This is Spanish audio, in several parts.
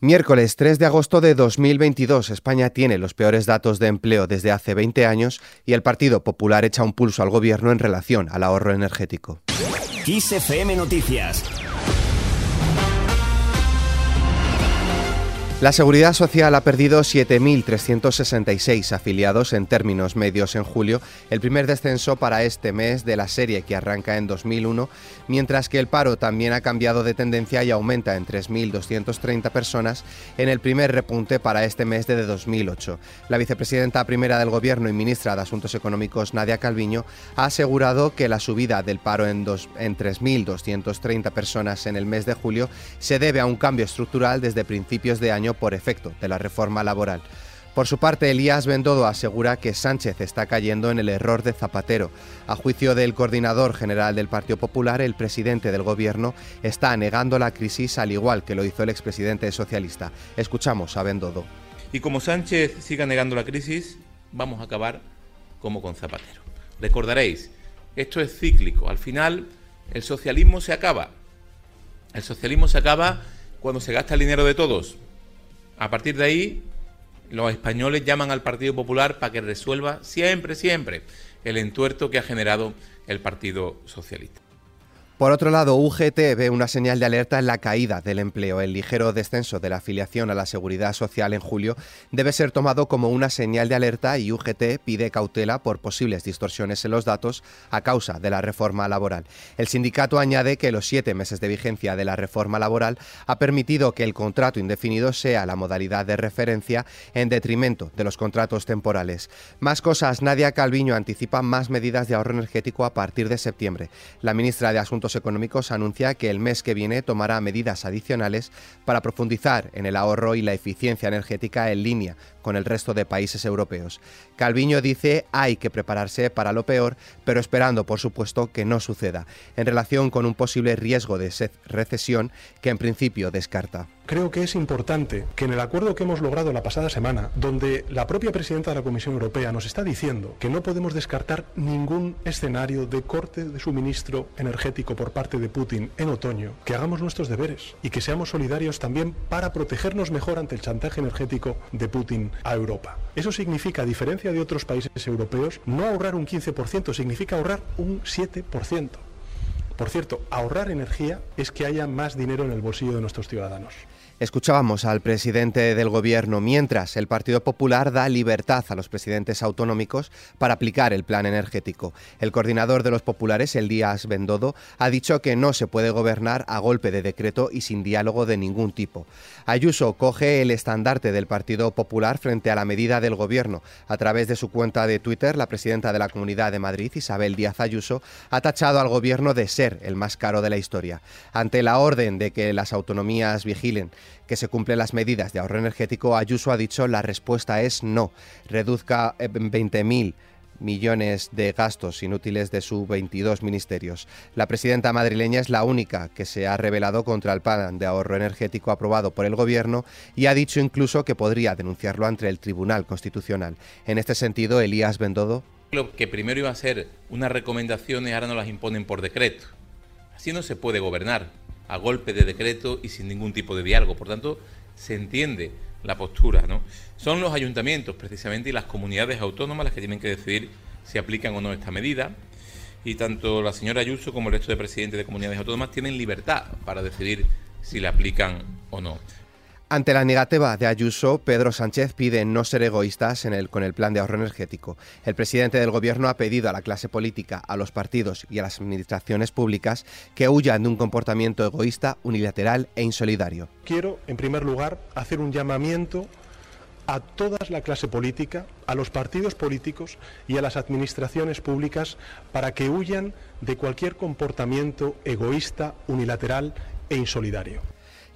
Miércoles 3 de agosto de 2022, España tiene los peores datos de empleo desde hace 20 años y el Partido Popular echa un pulso al gobierno en relación al ahorro energético. Noticias La Seguridad Social ha perdido 7.366 afiliados en términos medios en julio, el primer descenso para este mes de la serie que arranca en 2001, mientras que el paro también ha cambiado de tendencia y aumenta en 3.230 personas en el primer repunte para este mes de 2008. La vicepresidenta primera del Gobierno y ministra de Asuntos Económicos, Nadia Calviño, ha asegurado que la subida del paro en, en 3.230 personas en el mes de julio se debe a un cambio estructural desde principios de año por efecto de la reforma laboral. Por su parte, Elías Bendodo asegura que Sánchez está cayendo en el error de Zapatero. A juicio del coordinador general del Partido Popular, el presidente del Gobierno está negando la crisis al igual que lo hizo el expresidente socialista. Escuchamos a Bendodo. Y como Sánchez siga negando la crisis, vamos a acabar como con Zapatero. Recordaréis, esto es cíclico. Al final, el socialismo se acaba. El socialismo se acaba cuando se gasta el dinero de todos a partir de ahí, los españoles llaman al Partido Popular para que resuelva siempre, siempre el entuerto que ha generado el Partido Socialista. Por otro lado, UGT ve una señal de alerta en la caída del empleo. El ligero descenso de la afiliación a la seguridad social en julio debe ser tomado como una señal de alerta y UGT pide cautela por posibles distorsiones en los datos a causa de la reforma laboral. El sindicato añade que los siete meses de vigencia de la reforma laboral ha permitido que el contrato indefinido sea la modalidad de referencia en detrimento de los contratos temporales. Más cosas, Nadia Calviño anticipa más medidas de ahorro energético a partir de septiembre. La ministra de Asuntos Económicos anuncia que el mes que viene tomará medidas adicionales para profundizar en el ahorro y la eficiencia energética en línea con el resto de países europeos. Calviño dice hay que prepararse para lo peor, pero esperando, por supuesto, que no suceda, en relación con un posible riesgo de recesión que en principio descarta. Creo que es importante que en el acuerdo que hemos logrado la pasada semana, donde la propia presidenta de la Comisión Europea nos está diciendo que no podemos descartar ningún escenario de corte de suministro energético por parte de Putin en otoño, que hagamos nuestros deberes y que seamos solidarios también para protegernos mejor ante el chantaje energético de Putin a Europa. Eso significa, a diferencia de otros países europeos, no ahorrar un 15%, significa ahorrar un 7%. Por cierto, ahorrar energía es que haya más dinero en el bolsillo de nuestros ciudadanos. Escuchábamos al presidente del gobierno mientras el Partido Popular da libertad a los presidentes autonómicos para aplicar el plan energético. El coordinador de los populares, el Díaz Bendodo, ha dicho que no se puede gobernar a golpe de decreto y sin diálogo de ningún tipo. Ayuso coge el estandarte del Partido Popular frente a la medida del gobierno. A través de su cuenta de Twitter, la presidenta de la Comunidad de Madrid, Isabel Díaz Ayuso, ha tachado al gobierno de ser el más caro de la historia. Ante la orden de que las autonomías vigilen que se cumplen las medidas de ahorro energético, Ayuso ha dicho la respuesta es no. Reduzca 20.000 millones de gastos inútiles de sus 22 ministerios. La presidenta madrileña es la única que se ha revelado contra el plan de ahorro energético aprobado por el Gobierno y ha dicho incluso que podría denunciarlo ante el Tribunal Constitucional. En este sentido, Elías Bendodo. Lo que primero iba a ser unas recomendaciones ahora no las imponen por decreto. Así no se puede gobernar a golpe de decreto y sin ningún tipo de diálogo. Por tanto, se entiende la postura. ¿no? Son los ayuntamientos precisamente y las comunidades autónomas las que tienen que decidir si aplican o no esta medida. Y tanto la señora Ayuso como el resto de presidentes de comunidades autónomas tienen libertad para decidir si la aplican o no. Ante la negativa de Ayuso, Pedro Sánchez pide no ser egoístas en el, con el plan de ahorro energético. El presidente del Gobierno ha pedido a la clase política, a los partidos y a las administraciones públicas que huyan de un comportamiento egoísta, unilateral e insolidario. Quiero, en primer lugar, hacer un llamamiento a toda la clase política, a los partidos políticos y a las administraciones públicas para que huyan de cualquier comportamiento egoísta, unilateral e insolidario.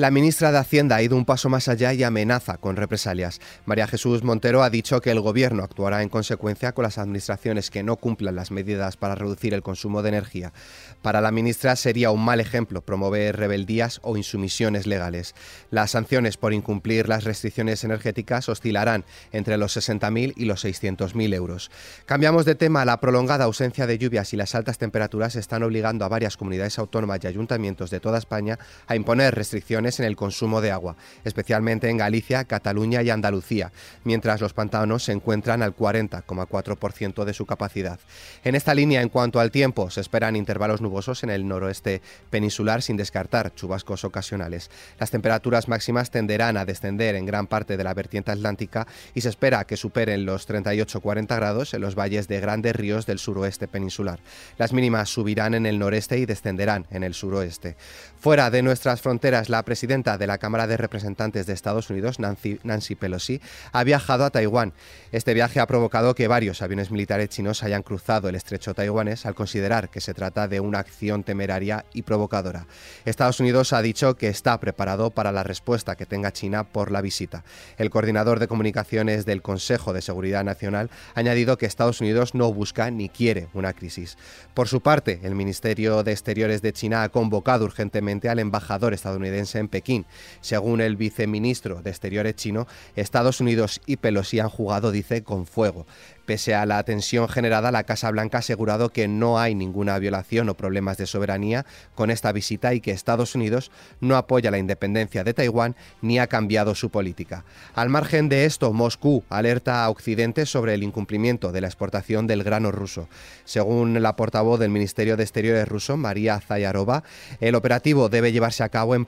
La ministra de Hacienda ha ido un paso más allá y amenaza con represalias. María Jesús Montero ha dicho que el Gobierno actuará en consecuencia con las administraciones que no cumplan las medidas para reducir el consumo de energía. Para la ministra sería un mal ejemplo promover rebeldías o insumisiones legales. Las sanciones por incumplir las restricciones energéticas oscilarán entre los 60.000 y los 600.000 euros. Cambiamos de tema. La prolongada ausencia de lluvias y las altas temperaturas están obligando a varias comunidades autónomas y ayuntamientos de toda España a imponer restricciones en el consumo de agua, especialmente en Galicia, Cataluña y Andalucía, mientras los pantanos se encuentran al 40,4% de su capacidad. En esta línea, en cuanto al tiempo, se esperan intervalos nubosos en el noroeste peninsular sin descartar chubascos ocasionales. Las temperaturas máximas tenderán a descender en gran parte de la vertiente atlántica y se espera que superen los 38-40 grados en los valles de grandes ríos del suroeste peninsular. Las mínimas subirán en el noreste y descenderán en el suroeste. Fuera de nuestras fronteras, la presidenta de la Cámara de Representantes de Estados Unidos, Nancy, Pelosi, ha viajado a Taiwán. Este viaje ha provocado que varios aviones militares chinos hayan cruzado el estrecho taiwanés al considerar que se trata de una acción temeraria y provocadora. Estados Unidos ha dicho que está preparado para la respuesta que tenga China por la visita. El coordinador de comunicaciones del Consejo de Seguridad Nacional ha añadido que Estados Unidos no busca ni quiere una crisis. Por su parte, el Ministerio de Exteriores de China ha convocado urgentemente al embajador estadounidense en Pekín. Según el viceministro de Exteriores chino, Estados Unidos y Pelosi han jugado, dice, con fuego. Pese a la tensión generada, la Casa Blanca ha asegurado que no hay ninguna violación o problemas de soberanía con esta visita y que Estados Unidos no apoya la independencia de Taiwán ni ha cambiado su política. Al margen de esto, Moscú alerta a Occidente sobre el incumplimiento de la exportación del grano ruso. Según la portavoz del Ministerio de Exteriores ruso, María Zayarova, el operativo debe llevarse a cabo en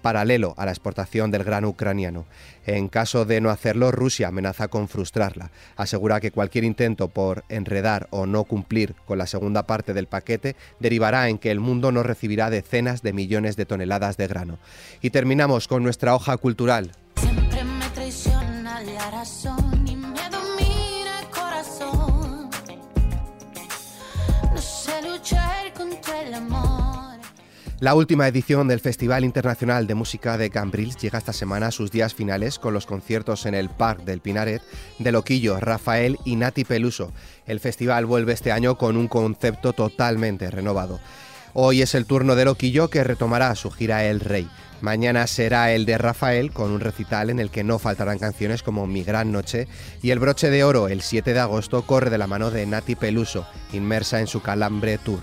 a la exportación del grano ucraniano. En caso de no hacerlo, Rusia amenaza con frustrarla. Asegura que cualquier intento por enredar o no cumplir con la segunda parte del paquete derivará en que el mundo no recibirá decenas de millones de toneladas de grano. Y terminamos con nuestra hoja cultural. Siempre me traiciona la razón luchar contra el amor. La última edición del Festival Internacional de Música de Cambrils llega esta semana a sus días finales con los conciertos en el Parc del Pinaret de Loquillo, Rafael y Nati Peluso. El festival vuelve este año con un concepto totalmente renovado. Hoy es el turno de Loquillo que retomará su gira El Rey. Mañana será el de Rafael con un recital en el que no faltarán canciones como Mi Gran Noche y el broche de oro el 7 de agosto corre de la mano de Nati Peluso, inmersa en su Calambre Tour.